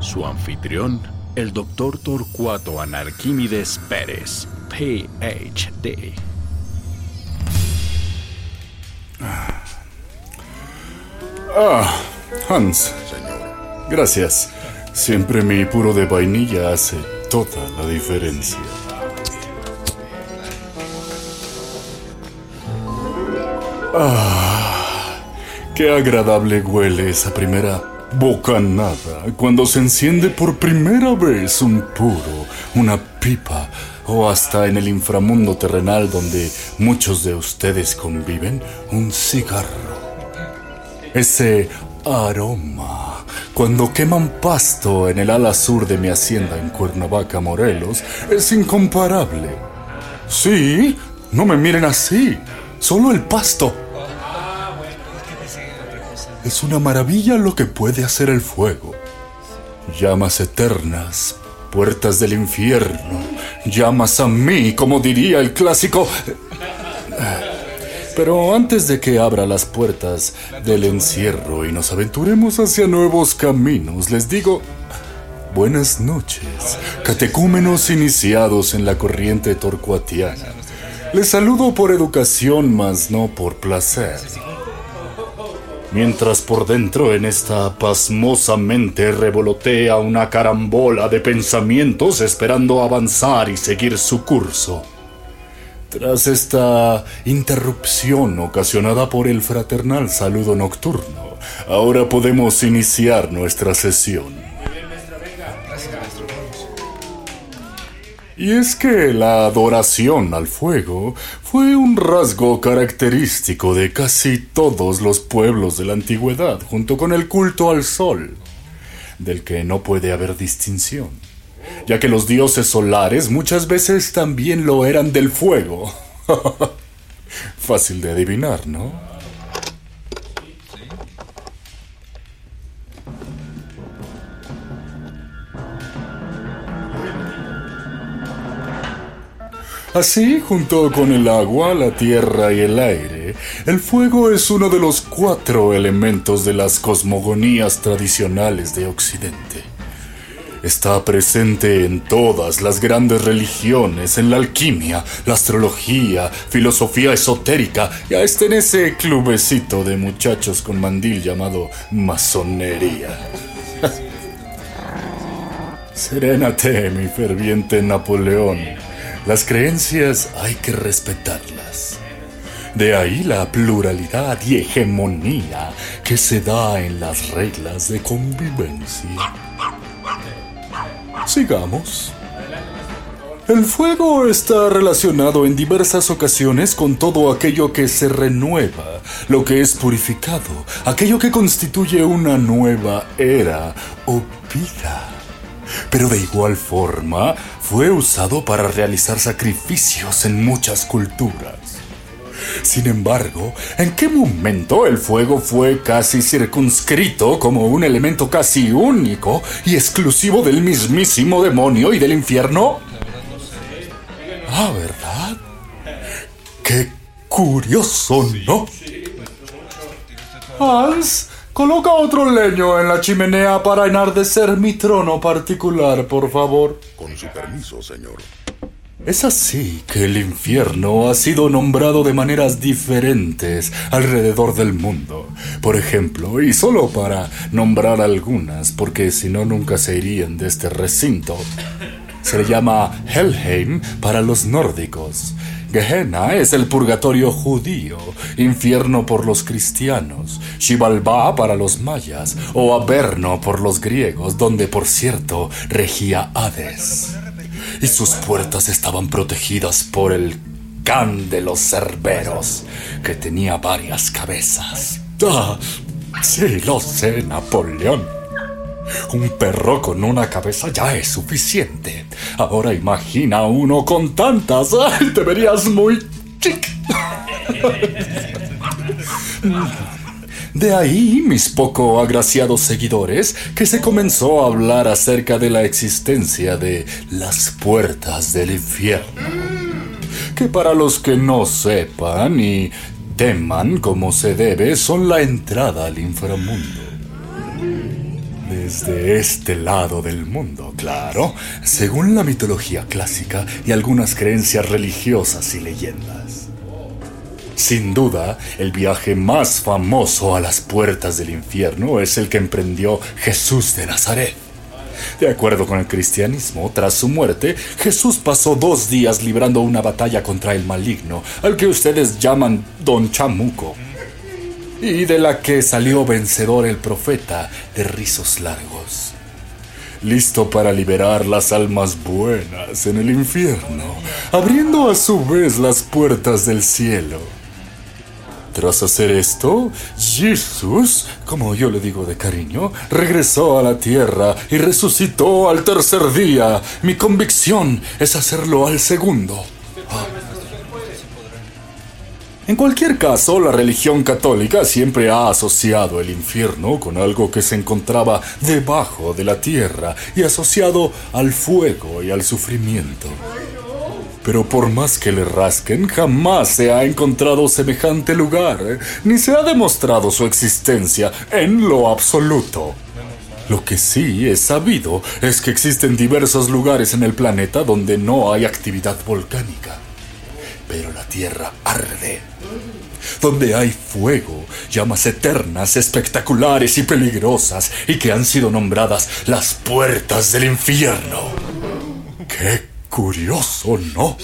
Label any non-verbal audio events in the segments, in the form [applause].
Su anfitrión, el doctor Torcuato Anarquímides Pérez, PhD. Ah, Hans. Señor. Gracias. Siempre mi puro de vainilla hace toda la diferencia. Ah, qué agradable huele esa primera bocanada cuando se enciende por primera vez un puro, una pipa o hasta en el inframundo terrenal donde muchos de ustedes conviven, un cigarro. Ese aroma cuando queman pasto en el ala sur de mi hacienda en Cuernavaca, Morelos, es incomparable. Sí, no me miren así, solo el pasto. Es una maravilla lo que puede hacer el fuego. Llamas eternas, puertas del infierno, llamas a mí, como diría el clásico. Pero antes de que abra las puertas del encierro y nos aventuremos hacia nuevos caminos, les digo buenas noches, catecúmenos iniciados en la corriente torcuatiana. Les saludo por educación, mas no por placer. Mientras por dentro en esta pasmosa mente revolotea una carambola de pensamientos esperando avanzar y seguir su curso. Tras esta interrupción ocasionada por el fraternal saludo nocturno, ahora podemos iniciar nuestra sesión. Y es que la adoración al fuego fue un rasgo característico de casi todos los pueblos de la antigüedad, junto con el culto al sol, del que no puede haber distinción, ya que los dioses solares muchas veces también lo eran del fuego. [laughs] Fácil de adivinar, ¿no? Así, junto con el agua, la tierra y el aire, el fuego es uno de los cuatro elementos de las cosmogonías tradicionales de Occidente. Está presente en todas las grandes religiones, en la alquimia, la astrología, filosofía esotérica y hasta en ese clubecito de muchachos con mandil llamado masonería. [laughs] Serénate, mi ferviente Napoleón. Las creencias hay que respetarlas. De ahí la pluralidad y hegemonía que se da en las reglas de convivencia. Sigamos. El fuego está relacionado en diversas ocasiones con todo aquello que se renueva, lo que es purificado, aquello que constituye una nueva era o vida. Pero de igual forma fue usado para realizar sacrificios en muchas culturas. Sin embargo, ¿en qué momento el fuego fue casi circunscrito como un elemento casi único y exclusivo del mismísimo demonio y del infierno? Ah, ¿verdad? Qué curioso, ¿no? Hans, coloca otro leño en la chimenea para enardecer mi trono particular, por favor. Con su permiso, señor. Es así que el infierno ha sido nombrado de maneras diferentes alrededor del mundo. Por ejemplo, y solo para nombrar algunas, porque si no nunca se irían de este recinto, se le llama Helheim para los nórdicos. Gehenna es el purgatorio judío, infierno por los cristianos, Xibalbá para los mayas o Averno por los griegos, donde por cierto regía Hades y sus puertas estaban protegidas por el volcán de los Cerberos, que tenía varias cabezas. Ah, sí, lo sé, Napoleón. Un perro con una cabeza ya es suficiente. Ahora imagina uno con tantas. ¡Ay, te verías muy chic! De ahí mis poco agraciados seguidores que se comenzó a hablar acerca de la existencia de las puertas del infierno. Que para los que no sepan y teman como se debe son la entrada al inframundo. Desde este lado del mundo, claro, según la mitología clásica y algunas creencias religiosas y leyendas. Sin duda, el viaje más famoso a las puertas del infierno es el que emprendió Jesús de Nazaret. De acuerdo con el cristianismo, tras su muerte, Jesús pasó dos días librando una batalla contra el maligno, al que ustedes llaman Don Chamuco, y de la que salió vencedor el profeta de rizos largos. Listo para liberar las almas buenas en el infierno, abriendo a su vez las puertas del cielo. Tras hacer esto, Jesús, como yo le digo de cariño, regresó a la tierra y resucitó al tercer día. Mi convicción es hacerlo al segundo. En cualquier caso, la religión católica siempre ha asociado el infierno con algo que se encontraba debajo de la tierra y asociado al fuego y al sufrimiento. Pero por más que le rasquen, jamás se ha encontrado semejante lugar, ¿eh? ni se ha demostrado su existencia en lo absoluto. Lo que sí es sabido es que existen diversos lugares en el planeta donde no hay actividad volcánica. Pero la Tierra arde. Donde hay fuego, llamas eternas, espectaculares y peligrosas, y que han sido nombradas las puertas del infierno. ¡Qué Curioso, ¿no?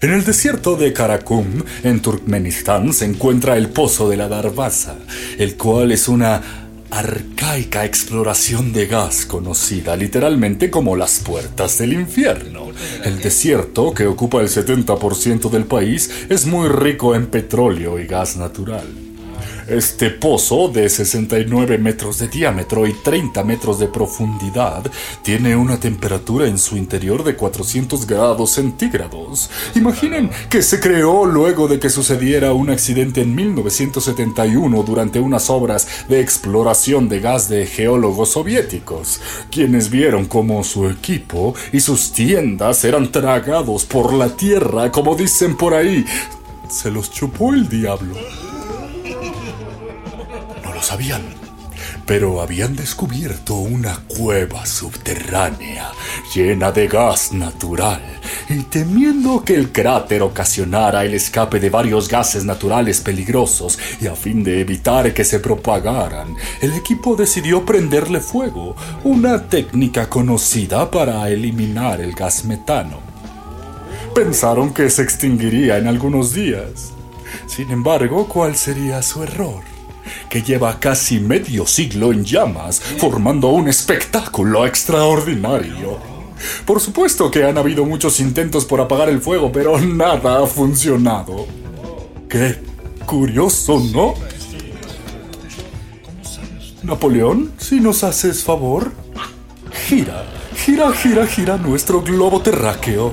En el desierto de Karakum, en Turkmenistán, se encuentra el Pozo de la Darvaza, el cual es una arcaica exploración de gas conocida literalmente como las puertas del infierno. El desierto, que ocupa el 70% del país, es muy rico en petróleo y gas natural. Este pozo de 69 metros de diámetro y 30 metros de profundidad tiene una temperatura en su interior de 400 grados centígrados. Imaginen que se creó luego de que sucediera un accidente en 1971 durante unas obras de exploración de gas de geólogos soviéticos, quienes vieron cómo su equipo y sus tiendas eran tragados por la tierra, como dicen por ahí. Se los chupó el diablo sabían, pero habían descubierto una cueva subterránea llena de gas natural y temiendo que el cráter ocasionara el escape de varios gases naturales peligrosos y a fin de evitar que se propagaran, el equipo decidió prenderle fuego, una técnica conocida para eliminar el gas metano. Pensaron que se extinguiría en algunos días. Sin embargo, ¿cuál sería su error? Que lleva casi medio siglo en llamas, formando un espectáculo extraordinario. Por supuesto que han habido muchos intentos por apagar el fuego, pero nada ha funcionado. Qué curioso, ¿no? Napoleón, si nos haces favor, gira, gira, gira, gira nuestro globo terráqueo.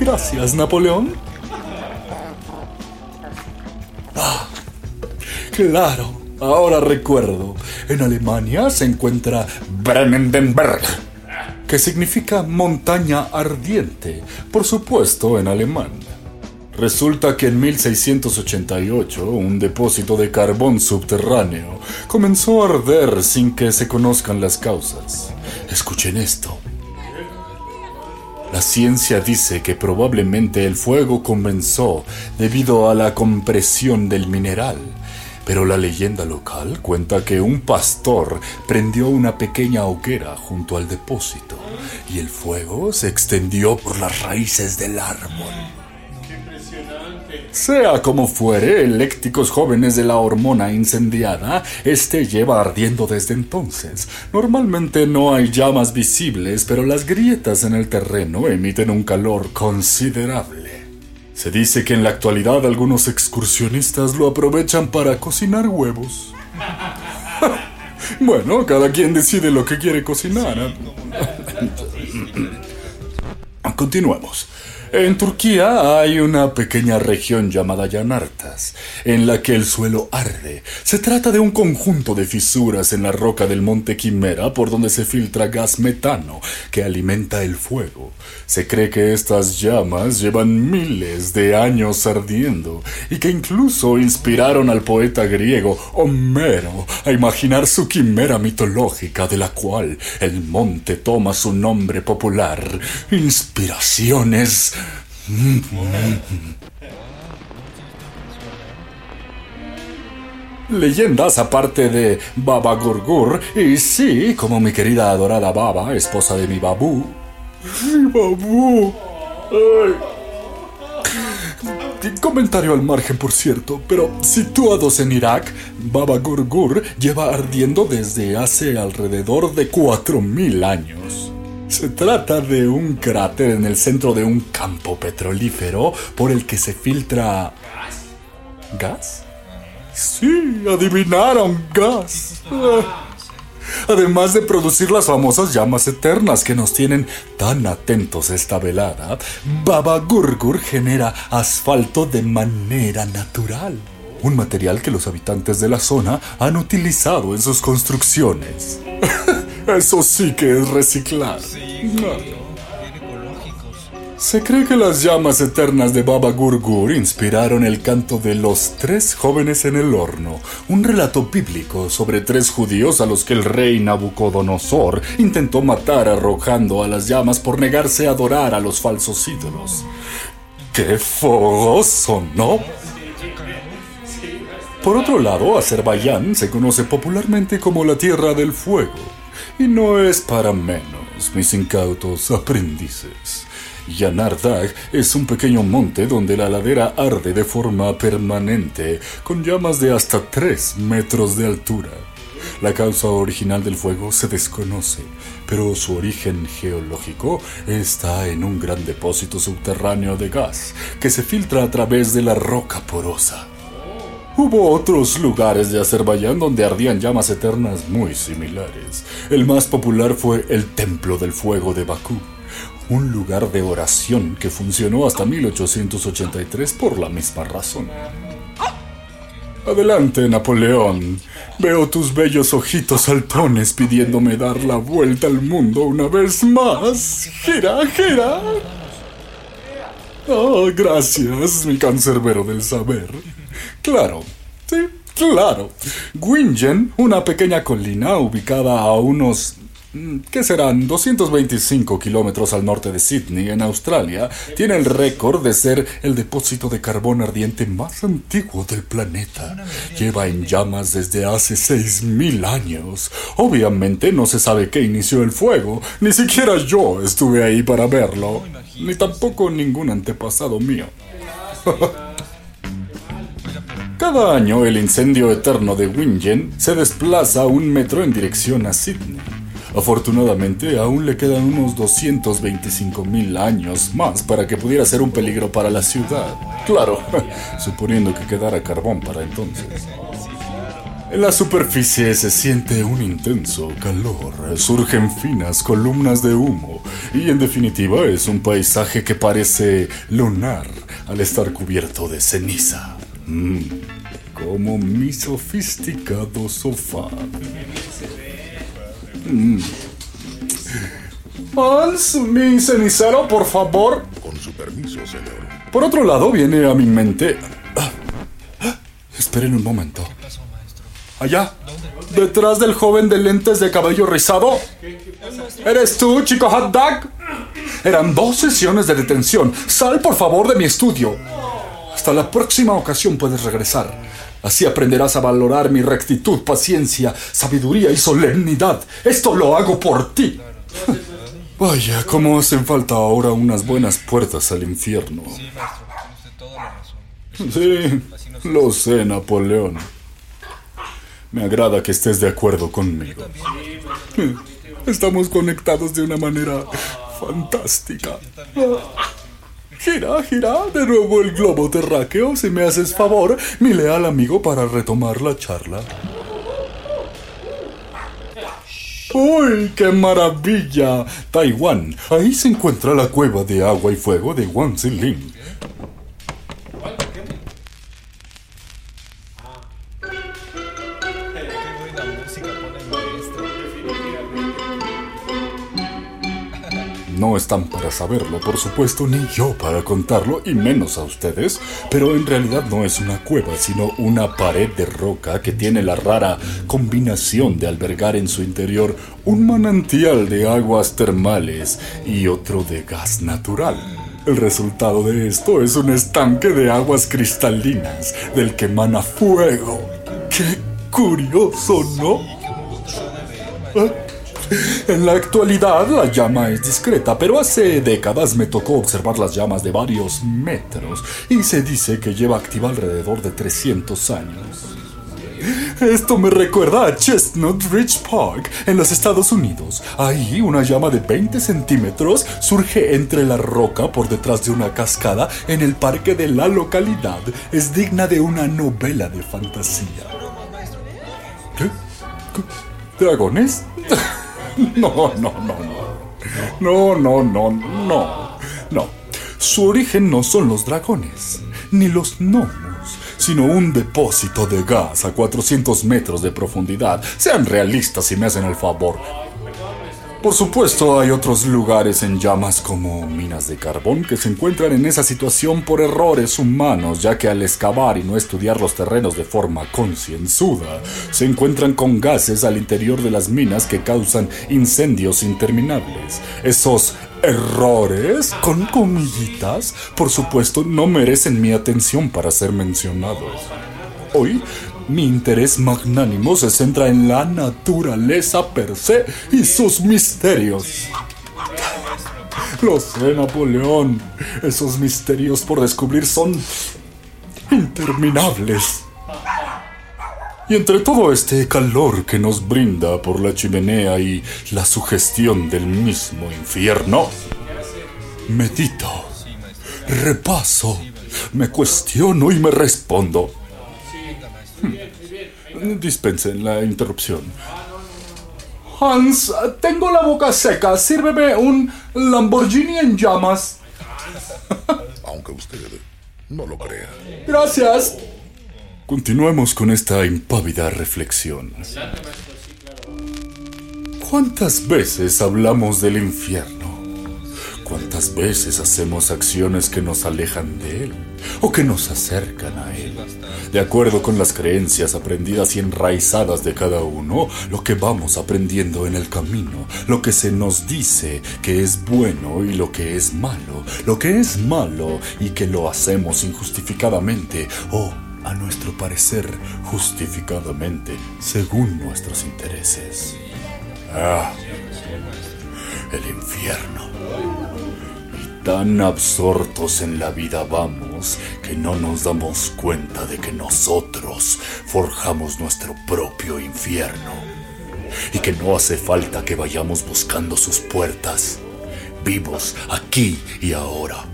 Gracias, Napoleón. Claro, ahora recuerdo. En Alemania se encuentra Brennendenberg, que significa montaña ardiente, por supuesto en alemán. Resulta que en 1688 un depósito de carbón subterráneo comenzó a arder sin que se conozcan las causas. Escuchen esto. La ciencia dice que probablemente el fuego comenzó debido a la compresión del mineral pero la leyenda local cuenta que un pastor prendió una pequeña hoguera junto al depósito y el fuego se extendió por las raíces del árbol. Sea como fuere, eléctricos jóvenes de la hormona incendiada, este lleva ardiendo desde entonces. Normalmente no hay llamas visibles, pero las grietas en el terreno emiten un calor considerable. Se dice que en la actualidad algunos excursionistas lo aprovechan para cocinar huevos. [laughs] bueno, cada quien decide lo que quiere cocinar. Continuemos. En Turquía hay una pequeña región llamada Yanartas, en la que el suelo arde. Se trata de un conjunto de fisuras en la roca del monte Quimera por donde se filtra gas metano que alimenta el fuego. Se cree que estas llamas llevan miles de años ardiendo y que incluso inspiraron al poeta griego Homero a imaginar su quimera mitológica de la cual el monte toma su nombre popular. Inspiraciones Leyendas aparte de Baba Gurgur, y sí, como mi querida adorada Baba, esposa de mi Babu. Babu. Comentario al margen, por cierto, pero situados en Irak, Baba Gurgur lleva ardiendo desde hace alrededor de 4.000 años. Se trata de un cráter en el centro de un campo petrolífero por el que se filtra... ¿Gas? Sí, adivinaron, gas. Además de producir las famosas llamas eternas que nos tienen tan atentos esta velada, Baba Gurgur genera asfalto de manera natural. Un material que los habitantes de la zona han utilizado en sus construcciones. [laughs] Eso sí que es reciclar. Se cree que las llamas eternas de Baba Gurgur inspiraron el canto de los tres jóvenes en el horno, un relato bíblico sobre tres judíos a los que el rey Nabucodonosor intentó matar arrojando a las llamas por negarse a adorar a los falsos ídolos. ¡Qué fogoso, ¿no? Por otro lado, Azerbaiyán se conoce popularmente como la Tierra del Fuego. Y no es para menos, mis incautos aprendices. Yanardag es un pequeño monte donde la ladera arde de forma permanente, con llamas de hasta 3 metros de altura. La causa original del fuego se desconoce, pero su origen geológico está en un gran depósito subterráneo de gas que se filtra a través de la roca porosa. Hubo otros lugares de Azerbaiyán donde ardían llamas eternas muy similares. El más popular fue el Templo del Fuego de Bakú, un lugar de oración que funcionó hasta 1883 por la misma razón. Adelante, Napoleón. Veo tus bellos ojitos saltones pidiéndome dar la vuelta al mundo una vez más. Gira, gira. Oh, gracias, mi cancerbero del saber. Claro, sí, claro. Gwingen, una pequeña colina ubicada a unos mm, ¿Qué serán? 225 kilómetros al norte de Sydney, en Australia, tiene el récord de ser el depósito de carbón ardiente más antiguo del planeta. Lleva en llamas desde hace 6.000 años. Obviamente no se sabe qué inició el fuego, ni siquiera yo estuve ahí para verlo, ni tampoco ningún antepasado mío. [laughs] Cada año el incendio eterno de Wingen se desplaza un metro en dirección a Sydney. Afortunadamente aún le quedan unos 225 mil años más para que pudiera ser un peligro para la ciudad. Claro, [laughs] suponiendo que quedara carbón para entonces. En la superficie se siente un intenso calor, surgen finas columnas de humo y en definitiva es un paisaje que parece lunar al estar cubierto de ceniza. Mm, como mi sofisticado sofá. Mm. Hans, mi cenicero, por favor. Con su permiso, señor. Por otro lado, viene a mi mente. Ah, ah, esperen un momento. Allá, detrás del joven de lentes de cabello rizado. ¿Eres tú, chico hot dog? Eran dos sesiones de detención. Sal, por favor, de mi estudio. Hasta la próxima ocasión puedes regresar. Así aprenderás a valorar mi rectitud, paciencia, sabiduría y solemnidad. Esto lo hago por ti. Vaya, cómo hacen falta ahora unas buenas puertas al infierno. Sí, lo sé, Napoleón. Me agrada que estés de acuerdo conmigo. Estamos conectados de una manera fantástica. Gira, gira de nuevo el globo terráqueo, si me haces favor, mi leal amigo, para retomar la charla. ¡Uy, qué maravilla! Taiwán. Ahí se encuentra la cueva de agua y fuego de Wang Ling. Están para saberlo, por supuesto, ni yo para contarlo, y menos a ustedes, pero en realidad no es una cueva, sino una pared de roca que tiene la rara combinación de albergar en su interior un manantial de aguas termales y otro de gas natural. El resultado de esto es un estanque de aguas cristalinas, del que emana fuego. ¡Qué curioso, ¿no? ¿Ah? En la actualidad la llama es discreta, pero hace décadas me tocó observar las llamas de varios metros y se dice que lleva activa alrededor de 300 años. Esto me recuerda a Chestnut Ridge Park en los Estados Unidos. Ahí una llama de 20 centímetros surge entre la roca por detrás de una cascada en el parque de la localidad. Es digna de una novela de fantasía. ¿Qué? ¿Dragones? [laughs] [laughs] No, no, no, no. No, no, no, no. No. Su origen no son los dragones, ni los gnomos, sino un depósito de gas a 400 metros de profundidad. Sean realistas si me hacen el favor. Por supuesto, hay otros lugares en llamas como minas de carbón que se encuentran en esa situación por errores humanos, ya que al excavar y no estudiar los terrenos de forma concienzuda, se encuentran con gases al interior de las minas que causan incendios interminables. Esos errores, con comillitas, por supuesto, no merecen mi atención para ser mencionados. Hoy mi interés magnánimo se centra en la naturaleza per se y sus misterios. Lo sé, Napoleón. Esos misterios por descubrir son interminables. Y entre todo este calor que nos brinda por la chimenea y la sugestión del mismo infierno, medito, repaso, me cuestiono y me respondo. Dispensen la interrupción. Hans, tengo la boca seca. Sírveme un Lamborghini en llamas. [laughs] Aunque usted no lo crea. Gracias. Continuemos con esta impávida reflexión. ¿Cuántas veces hablamos del infierno? ¿Cuántas veces hacemos acciones que nos alejan de él o que nos acercan a él? De acuerdo con las creencias aprendidas y enraizadas de cada uno, lo que vamos aprendiendo en el camino, lo que se nos dice que es bueno y lo que es malo, lo que es malo y que lo hacemos injustificadamente o, a nuestro parecer, justificadamente, según nuestros intereses. Ah, el infierno. Tan absortos en la vida vamos que no nos damos cuenta de que nosotros forjamos nuestro propio infierno. Y que no hace falta que vayamos buscando sus puertas, vivos aquí y ahora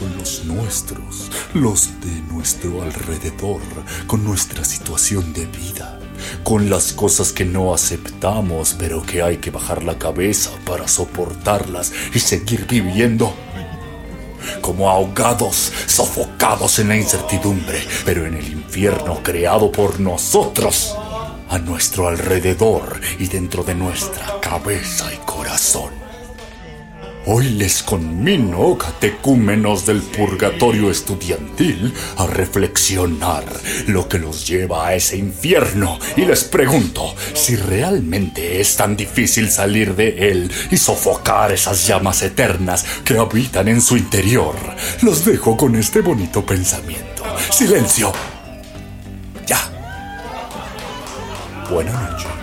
con los nuestros, los de nuestro alrededor, con nuestra situación de vida, con las cosas que no aceptamos, pero que hay que bajar la cabeza para soportarlas y seguir viviendo. Como ahogados, sofocados en la incertidumbre, pero en el infierno creado por nosotros, a nuestro alrededor y dentro de nuestra cabeza y corazón. Hoy les conmino, catecúmenos del purgatorio estudiantil, a reflexionar lo que los lleva a ese infierno y les pregunto si realmente es tan difícil salir de él y sofocar esas llamas eternas que habitan en su interior. Los dejo con este bonito pensamiento. Silencio. Ya. Buenas noches.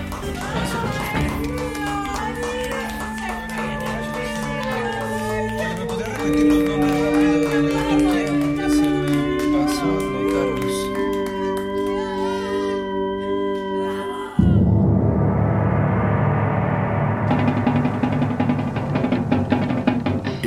Se